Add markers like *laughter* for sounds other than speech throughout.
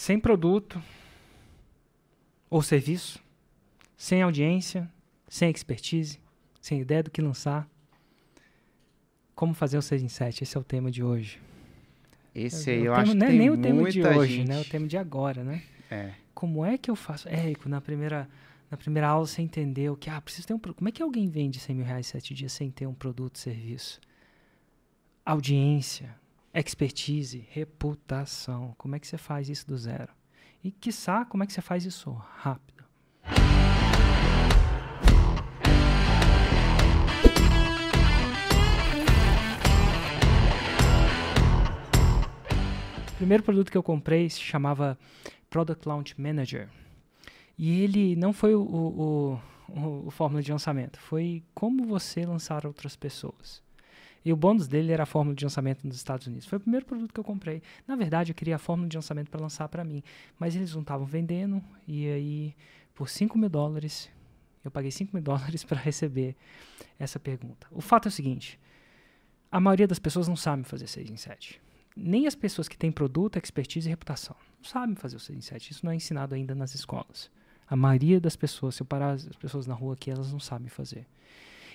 sem produto ou serviço, sem audiência, sem expertise, sem ideia do que lançar. Como fazer o 6 em 7? Esse é o tema de hoje. Esse É, aí o eu tema- acho não é nem o tema de hoje, gente. né? O tema de agora, né? É. Como é que eu faço? Érico, na primeira, na primeira aula você entendeu que, ah, preciso ter um... Como é que alguém vende 100 mil reais em 7 dias sem ter um produto, serviço? Audiência, expertise, reputação. Como é que você faz isso do zero? E, quiçá, como é que você faz isso rápido? O primeiro produto que eu comprei se chamava Product Launch Manager. E ele não foi o, o, o, o fórmula de lançamento, foi como você lançar outras pessoas. E o bônus dele era a fórmula de lançamento nos Estados Unidos. Foi o primeiro produto que eu comprei. Na verdade, eu queria a fórmula de lançamento para lançar para mim. Mas eles não estavam vendendo. E aí, por 5 mil dólares, eu paguei 5 mil *laughs* dólares para receber essa pergunta. O fato é o seguinte: a maioria das pessoas não sabe fazer 6 em 7. Nem as pessoas que têm produto, expertise e reputação. Não sabem fazer o 6 em 7. Isso não é ensinado ainda nas escolas. A maioria das pessoas, se eu parar as pessoas na rua aqui, elas não sabem fazer.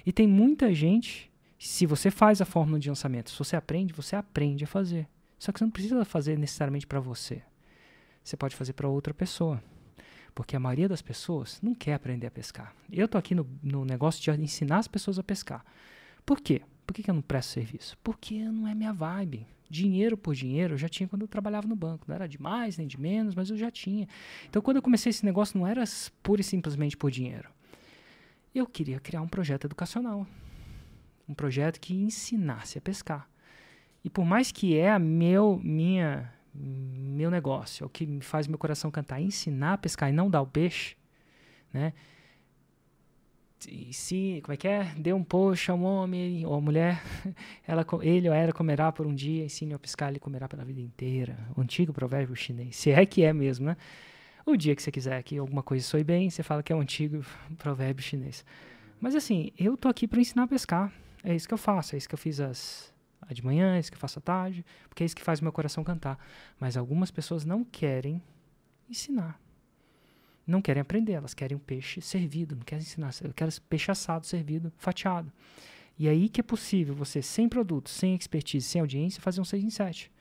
E tem muita gente, se você faz a fórmula de lançamento, se você aprende, você aprende a fazer. Só que você não precisa fazer necessariamente para você. Você pode fazer para outra pessoa. Porque a maioria das pessoas não quer aprender a pescar. Eu tô aqui no, no negócio de ensinar as pessoas a pescar. Por quê? Por que, que eu não presto serviço? Porque não é minha vibe. Dinheiro por dinheiro eu já tinha quando eu trabalhava no banco. Não era de mais nem de menos, mas eu já tinha. Então, quando eu comecei esse negócio, não era pura e simplesmente por dinheiro. Eu queria criar um projeto educacional. Um projeto que ensinasse a pescar. E por mais que é meu, minha, meu negócio, é o que faz meu coração cantar, ensinar a pescar e não dar o peixe, né? E se, como é que é? Dê um poxa a um homem ou a mulher, *laughs* ela, ele ou ela comerá por um dia, ensine a pescar, ele comerá pela vida inteira. O antigo provérbio chinês, se é que é mesmo, né? O dia que você quiser que alguma coisa soe bem, você fala que é um antigo *laughs* provérbio chinês. Mas assim, eu tô aqui para ensinar a pescar. É isso que eu faço, é isso que eu fiz as, a de manhã, é isso que eu faço à tarde, porque é isso que faz meu coração cantar. Mas algumas pessoas não querem ensinar. Não querem aprender, elas querem um peixe servido, não querem ensinar, quero peixe assado, servido, fatiado. E aí que é possível você, sem produto, sem expertise, sem audiência, fazer um 6 em 7.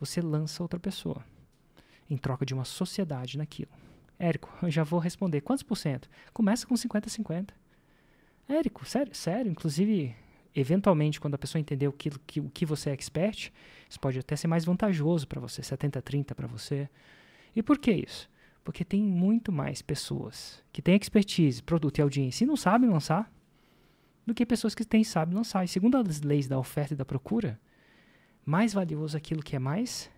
Você lança outra pessoa em troca de uma sociedade naquilo. Érico, *laughs* eu já vou responder. Quantos por cento? Começa com 50-50. Érico, sério, sério. Inclusive, eventualmente, quando a pessoa entender o que, que- o que você é expert, isso pode até ser mais vantajoso para você, 70-30 para você. E por que isso? Porque tem muito mais pessoas que têm expertise, produto e audiência e não sabem lançar do que pessoas que têm e sabem lançar. E segundo as leis da oferta e da procura, mais valioso aquilo que é mais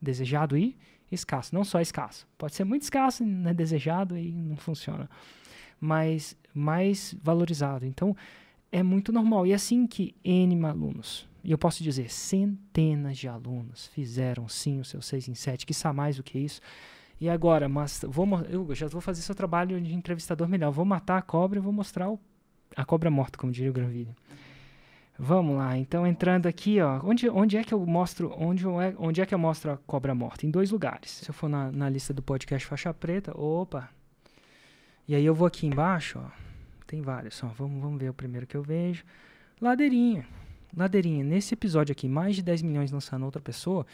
desejado e escasso. Não só escasso. Pode ser muito escasso, não é desejado e não funciona. Mas mais valorizado. Então, é muito normal. E é assim que N alunos, e eu posso dizer, centenas de alunos fizeram sim o seu 6 em 7, que mais do que isso. E agora, mas vou, eu já vou fazer seu trabalho de entrevistador melhor. Vou matar a cobra e vou mostrar o- a cobra morta, como diria o Granville. Vamos lá, então entrando aqui, ó, onde, onde é que eu mostro, onde, é, onde é que eu mostro a cobra morta? Em dois lugares. Se eu for na, na lista do podcast Faixa Preta, opa. E aí eu vou aqui embaixo, ó, tem vários, ó, vamos, vamos ver o primeiro que eu vejo. Ladeirinha, ladeirinha. Nesse episódio aqui, mais de 10 milhões lançando outra pessoa,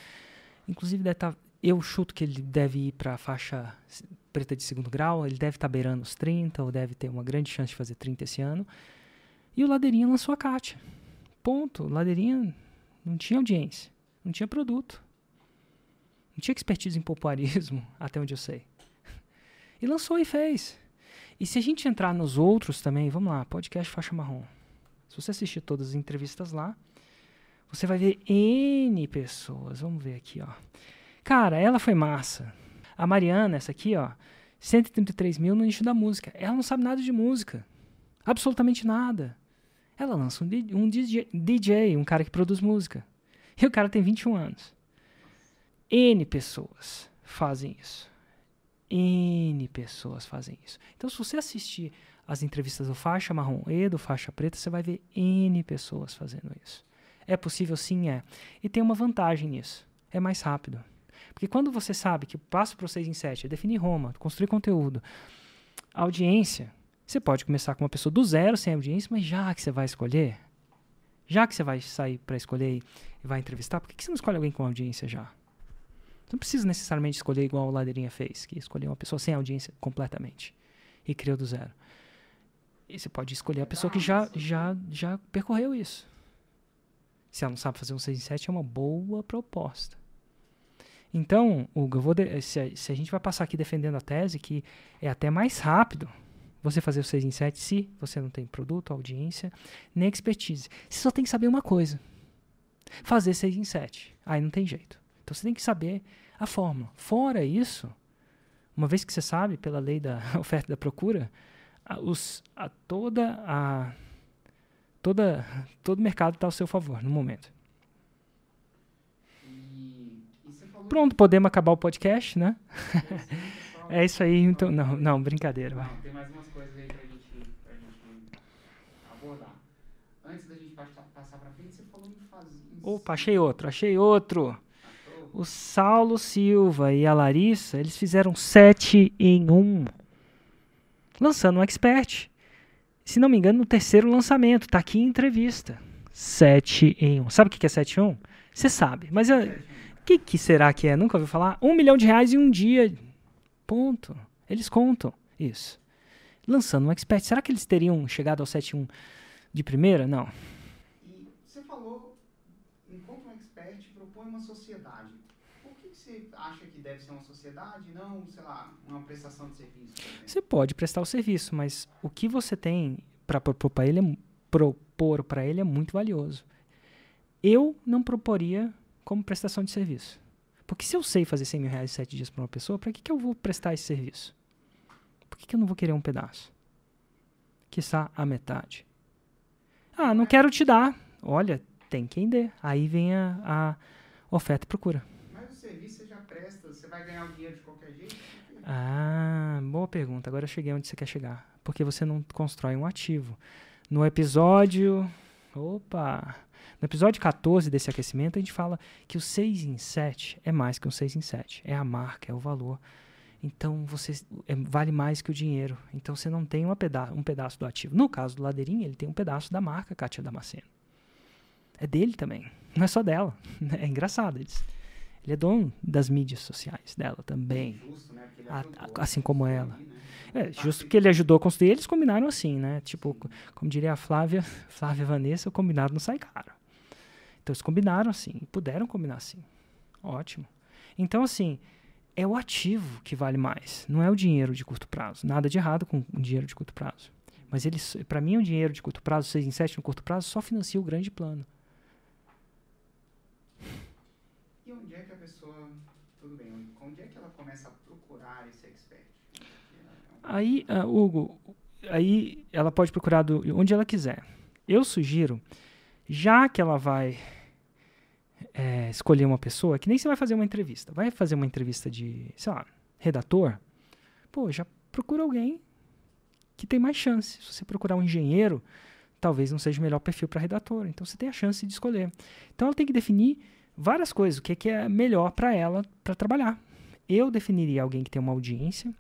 inclusive deve tá, eu chuto que ele deve ir para a faixa preta de segundo grau, ele deve estar beirando os 30, ou deve ter uma grande chance de fazer 30 esse ano. E o Ladeirinha lançou a Kátia. Ponto. Ladeirinha não tinha audiência, não tinha produto. Não tinha expertise em popularismo, *laughs* até onde eu sei. E lançou e fez. E se a gente entrar nos outros também, vamos lá, podcast Faixa Marrom. Se você assistir todas as entrevistas lá, você vai ver N pessoas. Vamos ver aqui, ó. Cara, ela foi massa. A Mariana, essa aqui, ó, 133 mil no nicho da música. Ela não sabe nada de música. Absolutamente nada. Ela lança um, um DJ, DJ, um cara que produz música. E o cara tem 21 anos. N pessoas fazem isso. N pessoas fazem isso. Então, se você assistir as entrevistas do faixa marrom e do faixa preta, você vai ver N pessoas fazendo isso. É possível? Sim, é. E tem uma vantagem nisso. É mais rápido. Porque quando você sabe que o passo para 6 em 7 é definir Roma, construir conteúdo, audiência, você pode começar com uma pessoa do zero, sem audiência, mas já que você vai escolher, já que você vai sair para escolher e vai entrevistar, por que você não escolhe alguém com audiência já? Você não precisa necessariamente escolher igual o Ladeirinha fez, que escolheu uma pessoa sem audiência completamente e criou do zero. E você pode escolher a pessoa que já, já, já percorreu isso. Se ela não sabe fazer um 6 em 7, é uma boa proposta. Então, Hugo, vou de, se, a, se, a gente vai passar aqui defendendo a tese que é até mais rápido você fazer o 6 em 7 se você não tem produto, audiência, nem expertise. Você só tem que saber uma coisa. Fazer 6 em 7. Aí não tem jeito. Então você tem que saber a fórmula. Fora isso, uma vez que você sabe, pela lei da *laughs* oferta e da procura, a, os, a toda a toda todo o mercado está ao seu favor no momento. Pronto, podemos acabar o podcast, né? *laughs* é isso aí, então. Não, não, brincadeira. Não, tem mais umas coisas aí pra gente, pra gente abordar. Antes da gente passar pra frente, você falou em fazer. Opa, achei outro, achei outro. O Saulo Silva e a Larissa, eles fizeram 7 em 1. Um, lançando um expert. Se não me engano, no terceiro lançamento. Tá aqui em entrevista. 7 em 1. Um. Sabe o que é 7 em 1? Um? Você sabe. Mas eu, que, que será que é? Nunca ouviu falar? Um milhão de reais em um dia. Ponto. Eles contam isso. Lançando um expert. Será que eles teriam chegado ao 7.1 de primeira? Não. E você falou, enquanto um expert propõe uma sociedade. Que você acha que deve ser uma sociedade não, sei lá, uma prestação de serviço? Você pode prestar o serviço, mas o que você tem para propor para ele, é, propor para ele é muito valioso. Eu não proporia como prestação de serviço. Porque se eu sei fazer 100 mil reais em 7 dias para uma pessoa, para que, que eu vou prestar esse serviço? Por que, que eu não vou querer um pedaço? Quiçá a metade. Ah, não quero te dar. Olha, tem quem dê. Aí vem a, a oferta e procura. Mas o serviço você já presta, você vai ganhar o dinheiro de qualquer jeito? Ah, boa pergunta. Agora eu cheguei onde você quer chegar. Porque você não constrói um ativo. No episódio. Opa! No episódio 14 desse aquecimento, a gente fala que o 6 em 7 é mais que um 6 em 7. É a marca, é o valor. Então, você é, vale mais que o dinheiro. Então, você não tem peda um pedaço do ativo. No caso do Ladeirinha, ele tem um pedaço da marca Kátia Damasceno. É dele também. Não é só dela. *laughs* É engraçado. Ele, ele é dono das mídias sociais dela também. Justo, né? a, assim como ela. Né? É, justo porque ele ajudou a construir, eles combinaram assim, né? Tipo, como diria a Flávia, *laughs* Flávia e Vanessa, o combinado não sai caro. Então eles combinaram assim, puderam combinar assim. Ótimo. Então, assim, é o ativo que vale mais, não é o dinheiro de curto prazo. Nada de errado com o dinheiro de curto prazo. Mas ele, para mim, o dinheiro de curto prazo, 6 em 7 no curto prazo, só financia o grande plano. E onde é que a pessoa. Tudo bem, onde é que ela começa a procurar esse expert? Aí, uh, Hugo, aí ela pode procurar do, onde ela quiser. Eu sugiro já que ela vai é, escolher uma pessoa, que nem você vai fazer uma entrevista, vai fazer uma entrevista de, sei lá, redator, pô, já procura alguém que tem mais chance. Se você procurar um engenheiro, talvez não seja o melhor perfil para redator. Então você tem a chance de escolher. Então ela tem que definir várias coisas, o que é, que é melhor para ela para trabalhar. Eu definiria alguém que tem uma audiência,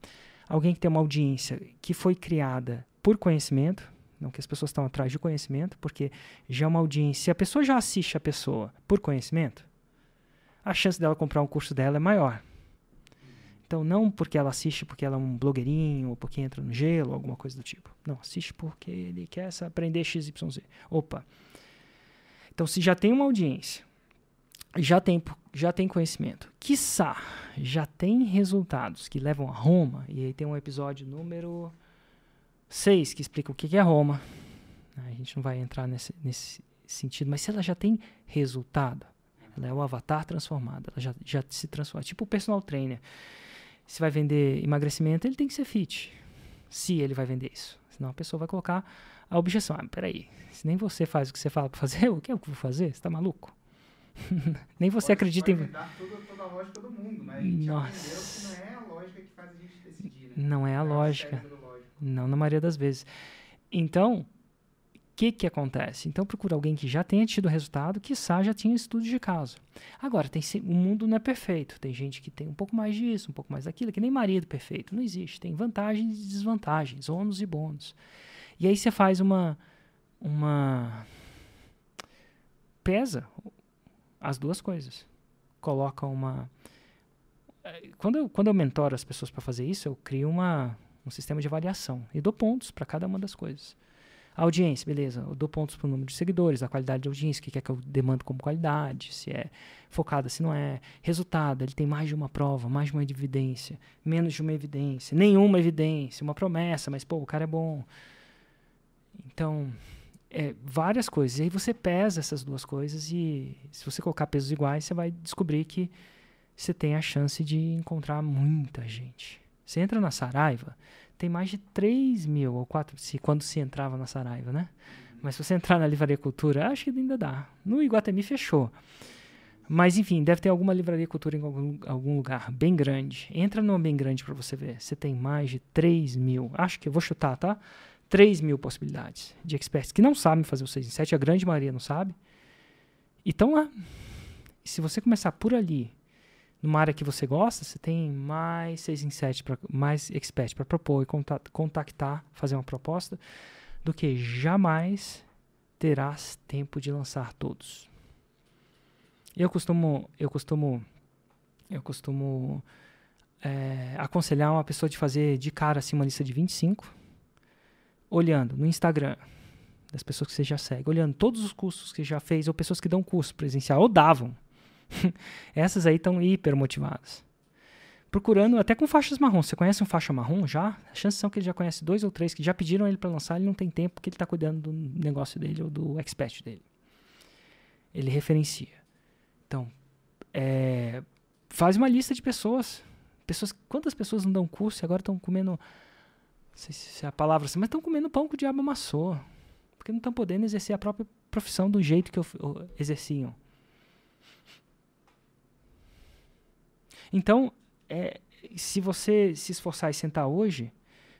alguém que tem uma audiência que foi criada por conhecimento, não que as pessoas estão atrás de conhecimento, porque já é uma audiência. A pessoa já assiste a pessoa por conhecimento, a chance dela comprar um curso dela é maior. Então, não porque ela assiste porque ela é um blogueirinho, ou porque entra no gelo, alguma coisa do tipo. Não, assiste porque ele quer aprender XYZ. Opa. Então, se já tem uma audiência, já tem, já tem conhecimento, quiçá, já tem resultados que levam a Roma, e aí tem um episódio número 6, que explica o que é Roma. A gente não vai entrar nesse, nesse sentido, mas se ela já tem resultado, ela é o avatar transformado, ela já, já se transforma. Tipo o personal trainer. Se vai vender emagrecimento, ele tem que ser fit. Se ele vai vender isso. Senão a pessoa vai colocar a objeção. Ah, peraí, se nem você faz o que você fala para fazer, o que é o que eu vou fazer? Você tá maluco? *laughs* nem você pode, acredita pode em. Toda, toda a lógica do mundo, mas a gente Nossa. que não é a lógica que faz a gente decidir. Né? Não é a é lógica. Não na maioria das vezes. Então, que que acontece? Então procura alguém que já tenha tido resultado, que já tinha estudo de caso. Agora, tem, o mundo não é perfeito. Tem gente que tem um pouco mais disso, um pouco mais daquilo, que nem marido perfeito. Não existe. Tem vantagens e desvantagens, ônus e bônus. E aí você faz uma uma pesa as duas coisas. Coloca uma eh, quando eu, quando eu mentoro as pessoas para fazer isso, eu crio uma, um sistema de avaliação e dou pontos para cada uma das coisas. A audiência, beleza, eu dou pontos para o número de seguidores, a qualidade de audiência, o que é que eu demando como qualidade, se é focada, se não é. Resultado, ele tem mais de uma prova, mais de uma evidência, menos de uma evidência, nenhuma evidência, uma promessa, mas pô, o cara é bom. Então, é, várias coisas. E aí você pesa essas duas coisas e se você colocar pesos iguais, você vai descobrir que você tem a chance de encontrar muita gente. Você entra na Saraiva, tem mais de 3 mil ou 4, se, quando se entrava na Saraiva, né? Mas se você entrar na Livraria Cultura, acho que ainda dá. No Iguatemi fechou. Mas enfim, deve ter alguma livraria cultura em algum, algum lugar bem grande. Entra numa bem grande para você ver. Você tem mais de 3 mil. Acho que eu vou chutar, tá? 3 mil possibilidades de experts que não sabem fazer o 6 em 7. A grande maioria não sabe. E estão lá. E se você começar por ali, numa área que você gosta, você tem mais 6 em 7, pra, mais expert para propor e contactar, fazer uma proposta, do que jamais terás tempo de lançar todos. Eu costumo, eu costumo, eu costumo é, aconselhar uma pessoa de fazer de cara assim uma lista de 25, olhando no Instagram das pessoas que você já segue, olhando todos os cursos que já fez, ou pessoas que dão curso presencial, ou davam, *laughs* Essas aí estão hiper motivadas. Procurando, até com faixas marrom. Você conhece um faixa marrom já? A chance são que ele já conhece dois ou três que já pediram ele para lançar, ele não tem tempo porque ele está cuidando do negócio dele ou do expert dele. Ele referencia. Então, é, faz uma lista de pessoas. pessoas. Quantas pessoas não dão curso e agora estão comendo. Sei se é a palavra assim, mas estão comendo pão que o diabo amassou. Porque não estão podendo exercer a própria profissão do jeito que exerciam. Então, é, se você se esforçar e sentar hoje,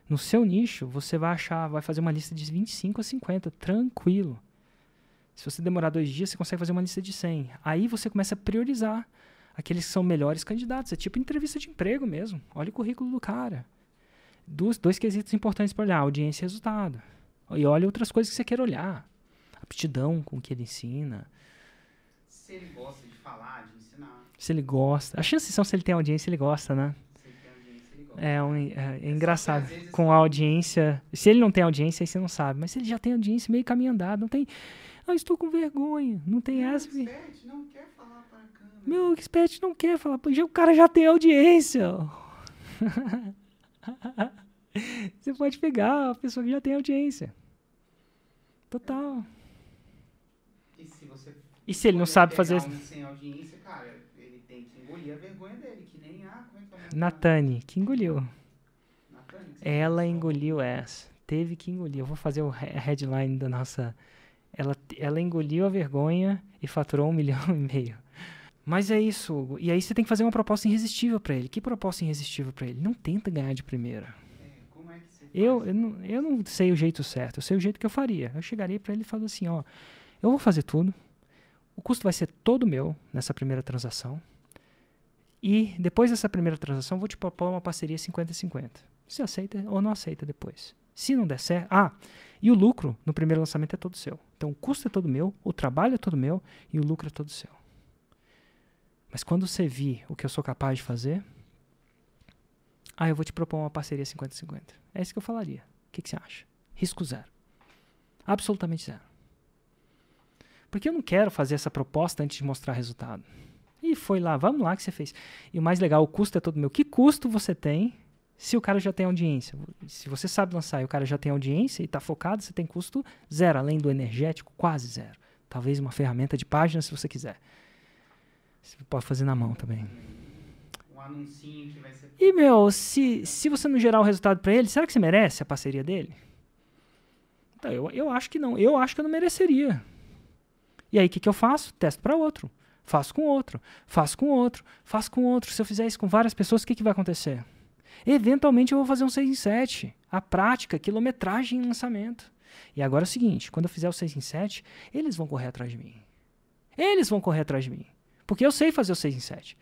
no seu nicho, você vai achar, vai fazer uma lista de 25 a 50, tranquilo. Se você demorar dois dias, você consegue fazer uma lista de 100. Aí você começa a priorizar aqueles que são melhores candidatos. É tipo entrevista de emprego mesmo. Olha o currículo do cara. Dois, dois quesitos importantes para olhar: audiência e resultado. E olha outras coisas que você quer olhar. Aptidão com o que ele ensina. Se ele gosta de falar, de se ele gosta. As chances são se ele tem audiência, ele gosta, né? Se ele tem audiência, ele gosta. É, um, é, é engraçado. Com a audiência. Se ele não tem audiência, aí você não sabe. Mas se ele já tem audiência, meio caminho andado, não tem. Ah, estou com vergonha. Não tem Meu essa. Meu expert não quer falar para a câmera. Meu expert não quer falar. O cara já tem audiência. *laughs* *laughs* você pode pegar a pessoa que já tem audiência. Total. E se você e se ele não sabe fazer. Um sem audiência, cara, ele tem que engolir a vergonha dele, que nem a. Como é que é Natane, que engoliu. Natane, que ela engoliu essa. Teve que engolir. Eu vou fazer o headline da nossa. Ela, ela engoliu a vergonha e faturou um milhão *laughs* e meio. Mas é isso, Hugo. E aí você tem que fazer uma proposta irresistível para ele. Que proposta irresistível para ele? Não tenta ganhar de primeira. É, é eu, eu, não, eu não sei o jeito certo. Eu sei o jeito que eu faria. Eu chegaria para ele e falaria assim: ó, eu vou fazer tudo. O custo vai ser todo meu nessa primeira transação. E depois dessa primeira transação, vou te propor uma parceria 50-50. Você aceita ou não aceita depois. Se não der certo. Ah, e o lucro no primeiro lançamento é todo seu. Então o custo é todo meu, o trabalho é todo meu e o lucro é todo seu. Mas quando você vir o que eu sou capaz de fazer, ah, eu vou te propor uma parceria 50-50. É isso que eu falaria. O que, que você acha? Risco zero. Absolutamente zero. Porque eu não quero fazer essa proposta antes de mostrar resultado. E foi lá, vamos lá que você fez. E o mais legal, o custo é todo meu. Que custo você tem se o cara já tem audiência? Se você sabe lançar e o cara já tem audiência e está focado, você tem custo zero, além do energético, quase zero. Talvez uma ferramenta de página se você quiser. Você pode fazer na mão também. Um anuncinho que vai ser. E, meu, se, se você não gerar o resultado para ele, será que você merece a parceria dele? Então, eu, eu acho que não. Eu acho que eu não mereceria. E aí o que, que eu faço? Testo para outro. Faço com outro, faço com outro, faço com outro. Se eu fizer isso com várias pessoas, o que, que vai acontecer? Eventualmente eu vou fazer um 6 em 7. A prática, quilometragem em lançamento. E agora é o seguinte: quando eu fizer o 6 em 7, eles vão correr atrás de mim. Eles vão correr atrás de mim. Porque eu sei fazer o 6 em 7.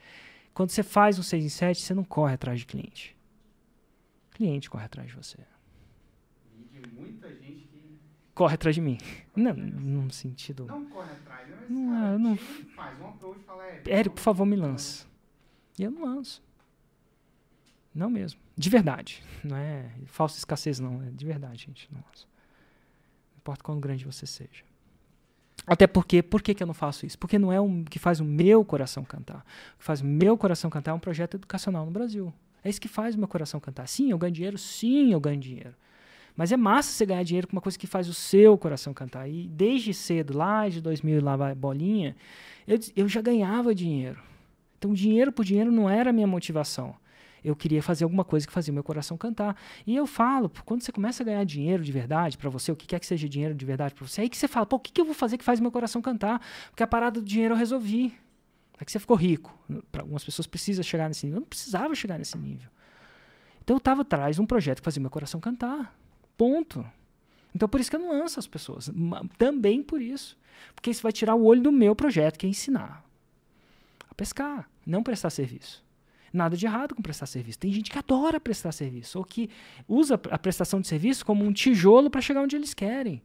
Quando você faz um 6 em 7, você não corre atrás de cliente. O cliente corre atrás de você. E de muita gente que. Corre atrás de mim. Não, num sentido. Não corre atrás, né? Mas Não, cara, eu não- faz um approach e fala, é. Érico, por favor, me lança. E eu não lanço. Não mesmo. De verdade. Não é falsa escassez, não. É de verdade, gente. Não lanço. Não importa quão grande você seja. Até porque, por que, que eu não faço isso? Porque não é o que faz o meu coração cantar. O que faz o meu coração cantar é um projeto educacional no Brasil. É isso que faz o meu coração cantar. Sim, eu ganho dinheiro. Sim, eu ganho dinheiro. Mas é massa você ganhar dinheiro com uma coisa que faz o seu coração cantar. E desde cedo, lá de 2000 e lá vai bolinha, eu, eu já ganhava dinheiro. Então, dinheiro por dinheiro não era a minha motivação. Eu queria fazer alguma coisa que fazia o meu coração cantar. E eu falo, quando você começa a ganhar dinheiro de verdade para você, o que quer que seja dinheiro de verdade para você, aí que você fala, pô, o que, que eu vou fazer que faz meu coração cantar? Porque a parada do dinheiro eu resolvi. É que você ficou rico. Para algumas pessoas precisa chegar nesse nível. Eu não precisava chegar nesse nível. Então eu estava atrás de um projeto que fazia meu coração cantar. Ponto. Então por isso que eu não lanço as pessoas. Também por isso. Porque isso vai tirar o olho do meu projeto, que é ensinar a pescar, não prestar serviço. Nada de errado com prestar serviço. Tem gente que adora prestar serviço, ou que usa a prestação de serviço como um tijolo para chegar onde eles querem.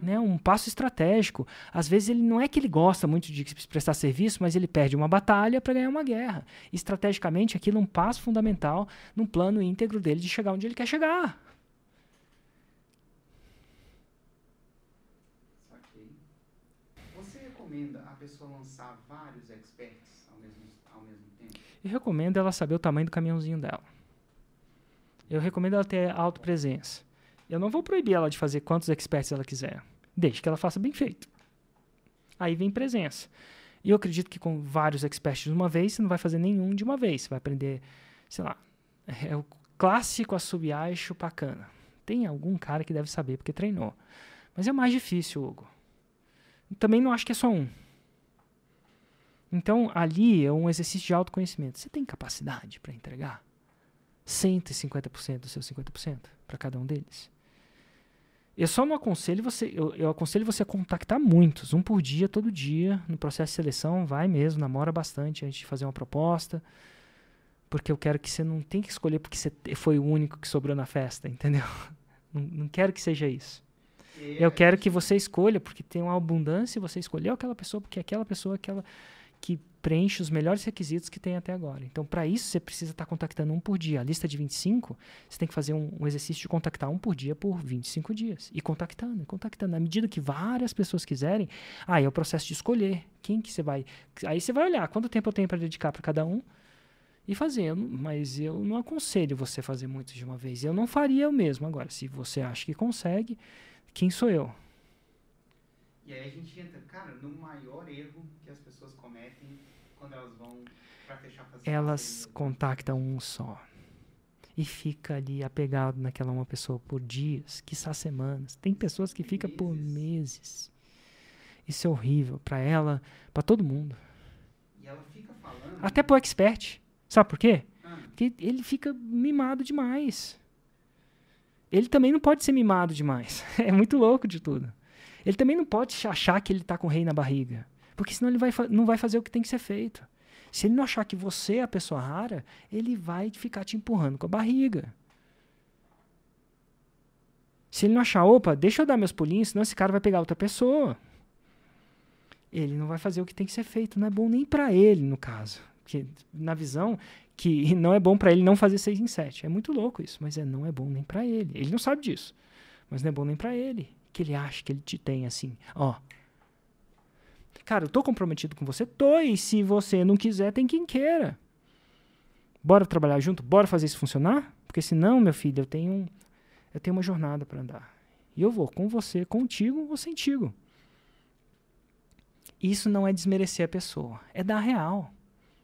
Né? Um passo estratégico. Às vezes ele não é que ele gosta muito de prestar serviço, mas ele perde uma batalha para ganhar uma guerra. Estrategicamente, aquilo é um passo fundamental num plano íntegro dele de chegar onde ele quer chegar. Você recomenda a pessoa lançar vários experts ao mesmo, ao mesmo tempo? Eu recomendo ela saber o tamanho do caminhãozinho dela. Eu recomendo ela ter autopresença. Eu não vou proibir ela de fazer quantos experts ela quiser, desde que ela faça bem feito. Aí vem presença. E eu acredito que com vários experts de uma vez, você não vai fazer nenhum de uma vez. Você vai aprender, sei lá, é o clássico assobiar e chupar cana. Tem algum cara que deve saber porque treinou. Mas é mais difícil, Hugo. Também não acho que é só um. Então, ali é um exercício de autoconhecimento. Você tem capacidade para entregar 150% dos seus 50% para cada um deles? Eu só não aconselho você, eu, eu aconselho você a contactar muitos, um por dia, todo dia, no processo de seleção, vai mesmo, namora bastante antes de fazer uma proposta, porque eu quero que você não tenha que escolher porque você foi o único que sobrou na festa, entendeu? *laughs* Não, não quero que seja isso. Eu é- quero que você escolha, porque tem uma abundância, e você escolheu aquela pessoa, porque aquela pessoa é aquela que preenche os melhores requisitos que tem até agora. Então, para isso, você precisa estar contactando um por dia. A lista de 25, você tem que fazer um, um exercício de contactar um por dia por 25 dias. E contactando, e contactando. Na medida que várias pessoas quiserem, aí é o processo de escolher quem que você vai... Aí você vai olhar quanto tempo eu tenho para dedicar para cada um e não- Mas eu não aconselho você fazer muito de uma vez. Eu não faria o mesmo. Agora, se você acha que consegue, quem sou eu? E aí a gente entra, cara, no maior erro que as pessoas cometem quando elas vão pra fechar Elas contactam um só. E fica ali apegado naquela uma pessoa por dias, quiçá semanas. Tem pessoas que ficam por meses. Isso é horrível para ela, para todo mundo. E ela fica falando. Até pro expert. Sabe por quê? Ah, Porque ele fica mimado demais. Ele também não pode ser mimado demais. *laughs* É muito louco de tudo. Ele também não pode achar que ele tá com o rei na barriga. Porque senão ele vai não vai fazer o que tem que ser feito. Se ele não achar que você é a pessoa rara, ele vai ficar te empurrando com a barriga. Se ele não achar, opa, deixa eu dar meus pulinhos, senão esse cara vai pegar outra pessoa. Ele não vai fazer o que tem que ser feito. Não é bom nem pra ele, no caso. Porque, na visão, que *laughs* não é bom pra ele não fazer 6 em 7. É muito louco isso, mas é, não é bom nem pra ele. Ele não sabe disso. Mas não é bom nem pra ele. Que ele acha que ele te tem assim, ó. Cara, eu tô comprometido com você? Tô, e se você não quiser, tem quem queira. Bora trabalhar junto? Bora fazer isso funcionar? Porque senão, meu filho, eu tenho, eu tenho uma jornada pra andar. E eu vou com você, contigo ou sentigo. Isso não é desmerecer a pessoa, é dar real.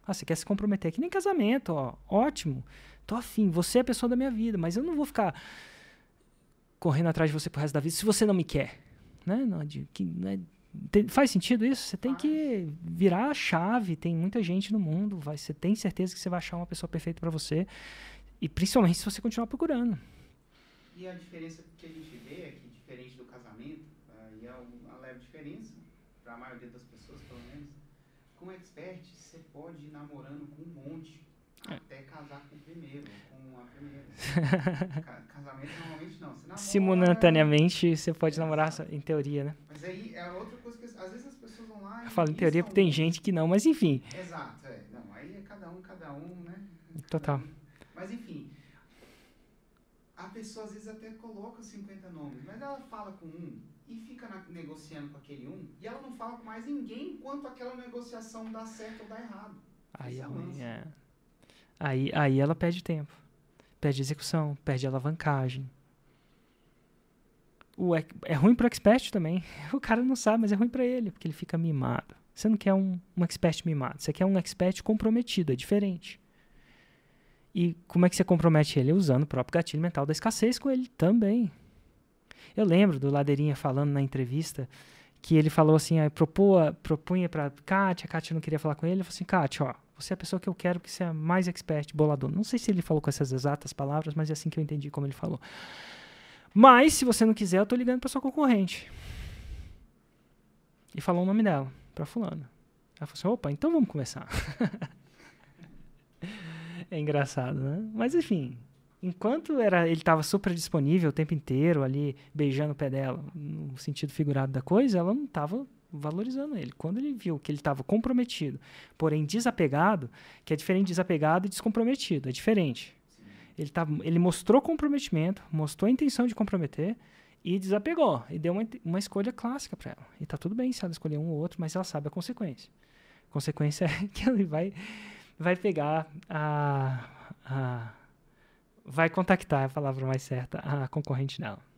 Ah, você quer se comprometer? Que nem casamento, ó. Ótimo. Tô afim. Você é a pessoa da minha vida, mas eu não vou ficar correndo atrás de você pro resto da vida se você não me quer. Né? Não, de- que, né? Tem- faz sentido isso? Você tem que virar a chave. Tem muita gente no mundo. Vai, você tem certeza que você vai achar uma pessoa perfeita para você. E principalmente se você continuar procurando. E a diferença que a gente vê é que, diferente do casamento, aí é uma leve diferença, para a maioria das pessoas, pelo menos. Com expert, você pode ir namorando com um monte. Até casar com o primeiro, com a primeira. *laughs* Casamento normalmente não. Você namora, Simultaneamente você pode é, namorar, em teoria, né? Mas aí é outra coisa que às vezes as pessoas vão lá. Eu falo em teoria porque tem gente que não, mas enfim. Exato, é. Não, aí é cada um, cada um, né? Total. Mas enfim, a pessoa às vezes até coloca 50 nomes, mas ela fala com um e fica na, negociando com aquele um e ela não fala com mais ninguém enquanto aquela negociação dá certo ou dá errado. Aí é ruim, é. Aí, aí ela perde tempo, perde execução, perde alavancagem. O, é, é ruim pro expert também. *laughs* O cara não sabe, mas é ruim para ele, porque ele fica mimado. Você não quer um, um expert mimado, você quer um expert comprometido, é diferente. E como é que você compromete ele? Usando o próprio gatilho mental da escassez com ele também. Eu lembro do Ladeirinha falando na entrevista que ele falou assim, aí propôs, propunha para Kátia, a Kátia não queria falar com ele, ele falou assim, Kátia, ó, você é a pessoa que eu quero que seja mais expert, bolador. Não sei se ele falou com essas exatas palavras, mas é assim que eu entendi como ele falou. Mas, se você não quiser, eu tô ligando para sua concorrente. E falou o nome dela, para fulano. Ela falou assim, opa, então vamos começar. *laughs* é engraçado, né? Mas enfim, enquanto era, ele estava super disponível o tempo inteiro ali, beijando o pé dela, no sentido figurado da coisa, ela não estava valorizando ele. Quando ele viu que ele estava comprometido, porém desapegado, que é diferente de desapegado e descomprometido, é diferente. Ele, ele mostrou comprometimento, mostrou a intenção de comprometer e desapegou. E deu uma, uma escolha clássica para ela. E tá tudo bem se ela escolher um ou outro, mas ela sabe a consequência. A consequência *laughs* é que ele vai vai pegar a, a vai contactar é a palavra mais certa a concorrente dela.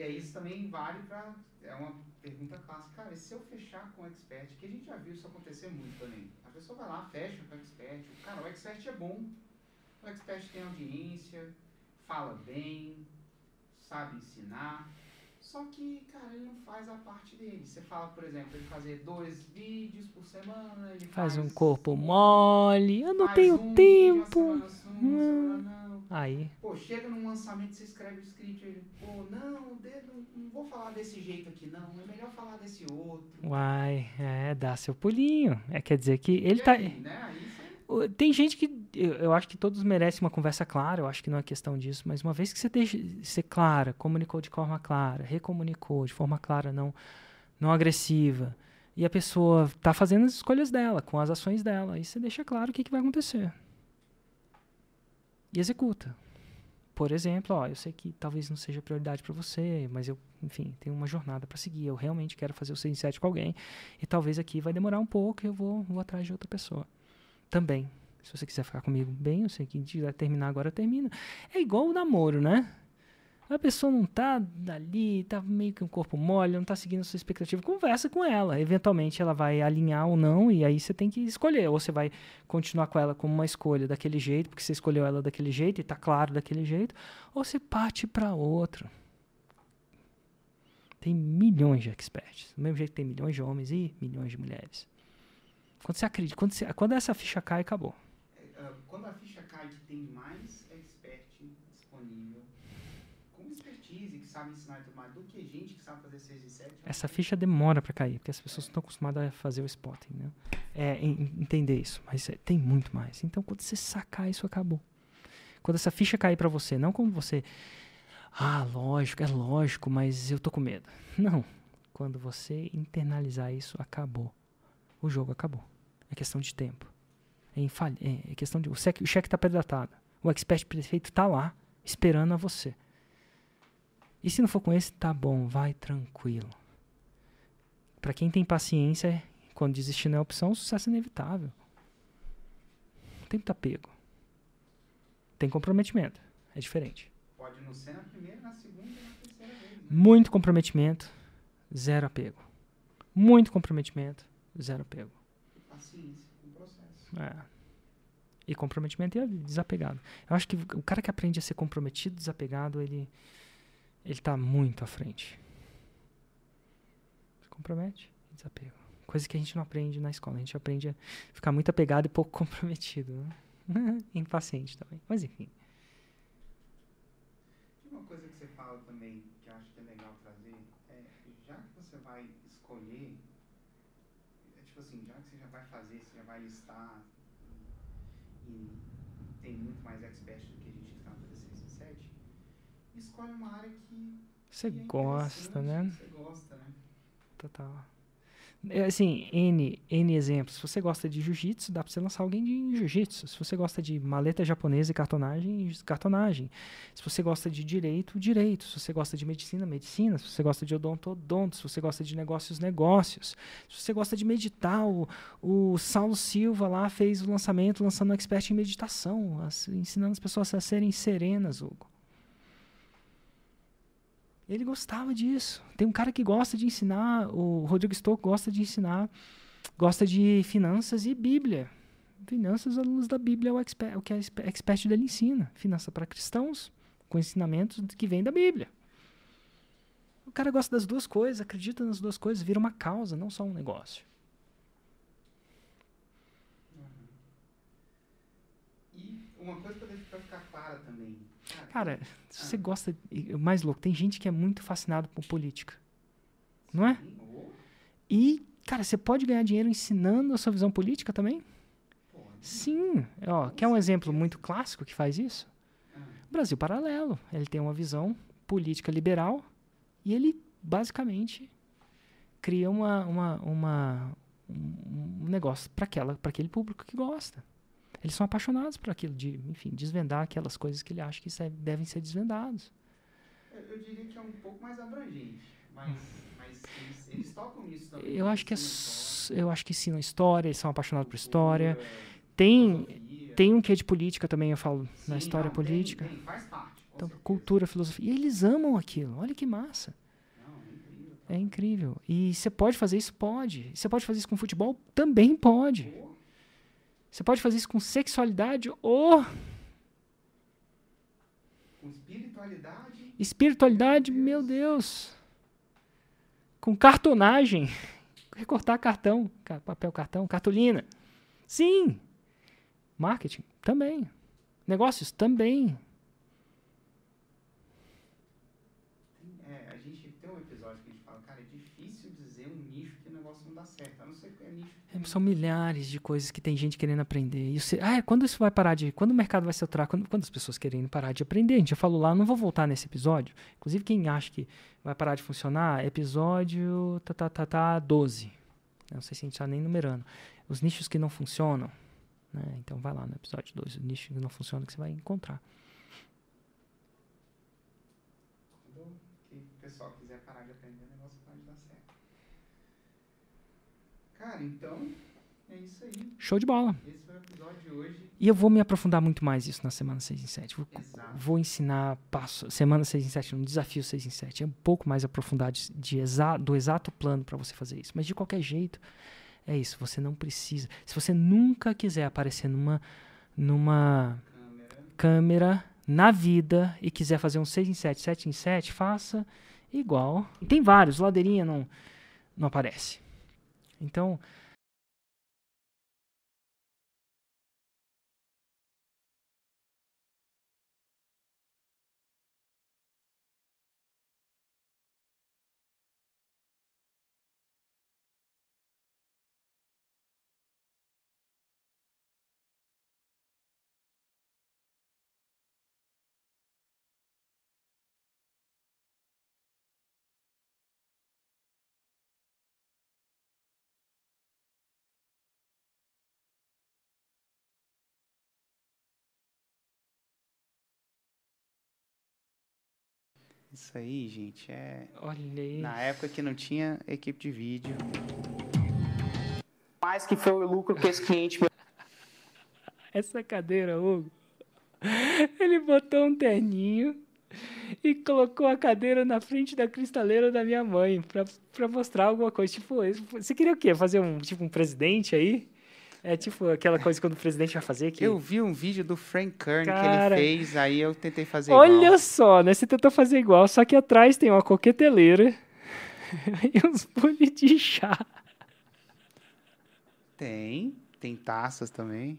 E aí isso também vale para é uma pergunta clássica, cara, e se eu fechar com o expert, que a gente já viu isso acontecer muito também. A pessoa vai lá, fecha com o expert, cara, o expert é bom. O expert tem audiência, fala bem, sabe ensinar, só que, cara, ele não faz a parte dele. Você fala, por exemplo, ele fazer dois vídeos por semana, ele faz, faz um corpo mole, eu não tenho um tempo. Semana sim, hum. semana Aí. Pô, chega num lançamento, você escreve o script, ele, pô, não, não vou falar desse jeito aqui, não, é melhor falar desse outro. Uai, é, dá seu pulinho. É, quer dizer que ele e tá. Aí, né? Você... Tem gente que eu, eu, acho que todos merecem uma conversa clara, eu acho que não é questão disso, mas uma vez que você deixa ser clara, comunicou de forma clara, recomunicou de forma clara, não, não agressiva, e a pessoa está fazendo as escolhas dela, com as ações dela, aí você deixa claro o que, que vai acontecer. E executa. Por exemplo, ó, eu sei que talvez não seja prioridade para você, mas eu, enfim, tenho uma jornada para seguir. Eu realmente quero fazer o 6 em 7 com alguém. E talvez aqui vai demorar um pouco e eu vou, vou atrás de outra pessoa. Também se você quiser ficar comigo bem, eu sei que quiser terminar agora, termina. É igual o namoro, né? A pessoa não tá ali, tá meio que um corpo mole, não tá seguindo a sua expectativa, conversa com ela. Eventualmente ela vai alinhar ou não, e aí você tem que escolher. Ou você vai continuar com ela como uma escolha daquele jeito, porque você escolheu ela daquele jeito e tá claro daquele jeito, ou você parte para outro. Tem milhões de experts. Do mesmo jeito que tem milhões de homens e milhões de mulheres. Quando você acredita, quando, você, quando essa ficha cai, acabou quando a ficha cai que tem mais expert disponível, sabe ensinar e tudo mais, do que gente que sabe fazer 6 e 7. Essa ficha demora para cair, porque as pessoas estão acostumadas a fazer o spotting, né? É, entender isso, mas é, tem muito mais. Então, quando você sacar isso, acabou. Quando essa ficha cair para você, não como você, ah, lógico, é lógico, mas eu tô com medo. Não. Quando você internalizar isso, acabou. O jogo acabou. É questão de tempo. É, infal... é questão de. O cheque, o cheque está predatado. O expert prefeito está lá, esperando a você. E se não for com esse, tá bom, vai tranquilo. Para quem tem paciência, quando desistir não é opção, o sucesso é inevitável. O tempo tá pego. Tem comprometimento. É diferente. Pode não ser na primeira, na segunda e na terceira vez. Né? Muito comprometimento, zero apego. Muito comprometimento, zero apego. Paciência. É. E comprometimento é desapegado. Eu acho que o cara que aprende a ser comprometido, desapegado, ele ele tá muito à frente. Se compromete desapego. Coisa que a gente não aprende na escola. A gente aprende a ficar muito apegado e pouco *laughs* comprometido. Né? *laughs* Impaciente também. Mas enfim. coisa que você fala também, que eu acho que é legal trazer, é já que você vai escolher, é tipo assim, já que você já vai fazer, você já vai listar, e, e tem muito mais expert do que a gente está no 307, escolhe uma área que. Você é gosta, né? Você gosta, né? Total. É, Assim, N, N exemplos. Se você gosta de jiu-jitsu, dá pra você lançar alguém de jiu-jitsu. Se você gosta de maleta japonesa e cartonagem, cartonagem. Se você gosta de direito, direito. Se você gosta de medicina, medicina. Se você gosta de odonto, odonto. Se você gosta de negócios, negócios. Se você gosta de meditar, o, o Saulo Silva lá fez o lançamento lançando um expert em meditação, as- ensinando as pessoas a serem serenas, Hugo. Ele gostava disso. Tem um cara que gosta de ensinar, o Rodrigo Stock gosta de ensinar, gosta de finanças e Bíblia. Finanças luz da Bíblia é o, expert, o que a expe- expert dele ensina. Finança para cristãos, com ensinamentos que vêm da Bíblia. O cara gosta das duas coisas, acredita nas duas coisas, vira uma causa, não só um negócio. E uma coisa pra deixar- pra ficar clara também. Cara, se você Ah. gosta. Mais louco, tem gente que é muito fascinado por política. Não é? E, cara, você pode ganhar dinheiro ensinando a sua visão política também? Sim. Ó, quer um exemplo muito clássico que faz isso? Ah, Brasil Paralelo. Ele tem uma visão política liberal e ele basicamente cria uma, uma, uma- um um negócio para aquele público que gosta. Eles são apaixonados por aquilo, de, enfim, desvendar aquelas coisas que ele acha que devem ser desvendados. eu, diria que é um pouco mais abrangente, mas, mas eles, eles tocam nisso também. Eu acho que é, eu acho que ensinam história, eles são apaixonados por história. Tem, tem um que é de política também, eu falo, na Sim, história não, tem- política. tem, faz parte. Então, certeza. cultura, filosofia. E eles amam aquilo. Olha que massa. Não, é incrível. É incrível. E você pode fazer isso? Pode. Você pode fazer isso com futebol? Também pode. Você pode fazer isso com sexualidade ou com espiritualidade. espiritualidade, meu Deus. Com cartonagem. *laughs* Recortar cartão, ca- papel cartão, cartolina. Sim. Marketing também. Negócios também. É, a gente tem um episódio que a gente fala, cara, é difícil dizer um nicho que o negócio não dá certo. A não ser que é nicho. É, São milhares de coisas que tem gente querendo aprender. Você, ah, é, quando isso vai parar de. Quando o mercado vai se alterar? Quando, quando as pessoas querem parar de aprender? A gente já falou lá, não vou voltar nesse episódio. Inclusive, quem acha que vai parar de funcionar, episódio tá, tá, tá, tá 12. Não sei se a gente tá nem numerando. Os nichos que não funcionam. Né? Então vai lá no episódio 2, o nicho que não funciona que você vai encontrar. Quando que o pessoal quiser parar de aprender, o negócio pode dar certo. Cara, então, é isso aí. Show de bola. Esse foi o episódio de hoje. E eu vou me aprofundar muito mais isso na semana 6 em 7. Vou, vou ensinar passo, semana 6 em 7, no desafio 6 em 7. É um pouco mais aprofundado de, de exa, do exato plano para você fazer isso. Mas de qualquer jeito, é isso. Você não precisa. Se você nunca quiser aparecer numa, numa Câmera. câmera na vida e quiser fazer um 6 em 7, 7 em 7, faça igual. E tem vários, ladeirinha não, não aparece. Então, Isso aí, gente, é. olha aí. Na época que não tinha equipe de vídeo. Mais que foi o lucro que esse cliente *laughs* Essa cadeira, Hugo. Ele botou um terninho e colocou a cadeira na frente da cristaleira da minha mãe pra, pra mostrar alguma coisa. Tipo, você queria o quê? Fazer um tipo um presidente aí? É tipo aquela coisa quando o presidente vai fazer que. Eu vi um vídeo do Frank Kern Cara. que ele fez, aí eu tentei fazer Olha igual. só, né? Você tentou fazer igual, só que atrás tem uma coqueteleira *laughs* e uns bules de chá. Tem, tem taças também.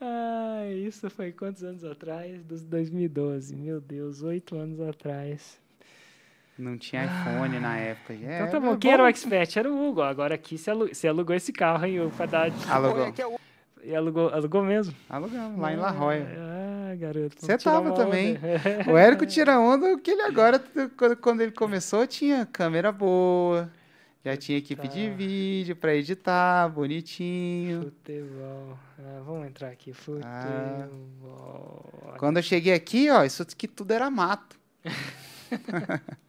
Ai, Isso foi quantos anos atrás? Dos 2012. Meu Deus, oito anos atrás. Não tinha iPhone na época. É, então tá bom. é Quem era o expert? Era o Hugo. Agora aqui você alugou, você alugou esse carro, hein, Hugo, pra dar... Alugou. E alugou, alugou mesmo? Alugamos, lá em La Jolla. Ah, garoto. Você tava também. onda. *laughs* O Érico tira onda que ele agora, quando- ele começou, tinha câmera boa, já tinha equipe de Tá. vídeo pra editar, bonitinho. Futebol. Ah, vamos entrar aqui. Ah. Futebol. Quando eu cheguei aqui, ó, isso aqui tudo era mato. *laughs* *laughs*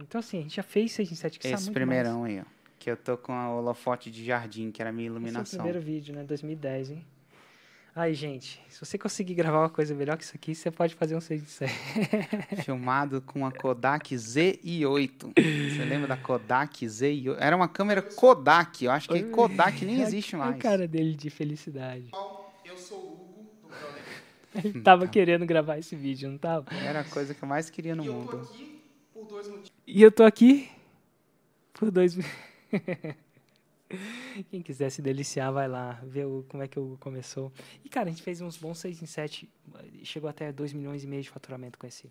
Então, assim, a gente já fez 6 em 7 que Esse muito primeirão aí, ó. Que eu tô com a holofote de jardim, que era a minha mais. Esse é o iluminação. primeiro vídeo, né? 2010, hein? Aí, gente, se você conseguir gravar uma coisa melhor que isso aqui, você pode fazer um 6 em 7. *laughs* Filmado com a Kodak ZI8. Você lembra da Kodak ZI8? Era uma câmera Kodak. Eu acho que Kodak nem *laughs* existe Olha mais. a cara dele de felicidade. Eu sou o Hugo do Brother. Ele *laughs* tava querendo gravar esse vídeo, não tava? Era a coisa que eu mais queria no E eu tô mundo. aqui por dois motivos. E eu tô aqui por dois. *laughs* Quem quiser se deliciar, vai lá, ver o, como é que o começou. E, cara, a gente fez uns bons 6 em 7, chegou até 2 milhões e meio de faturamento com esse,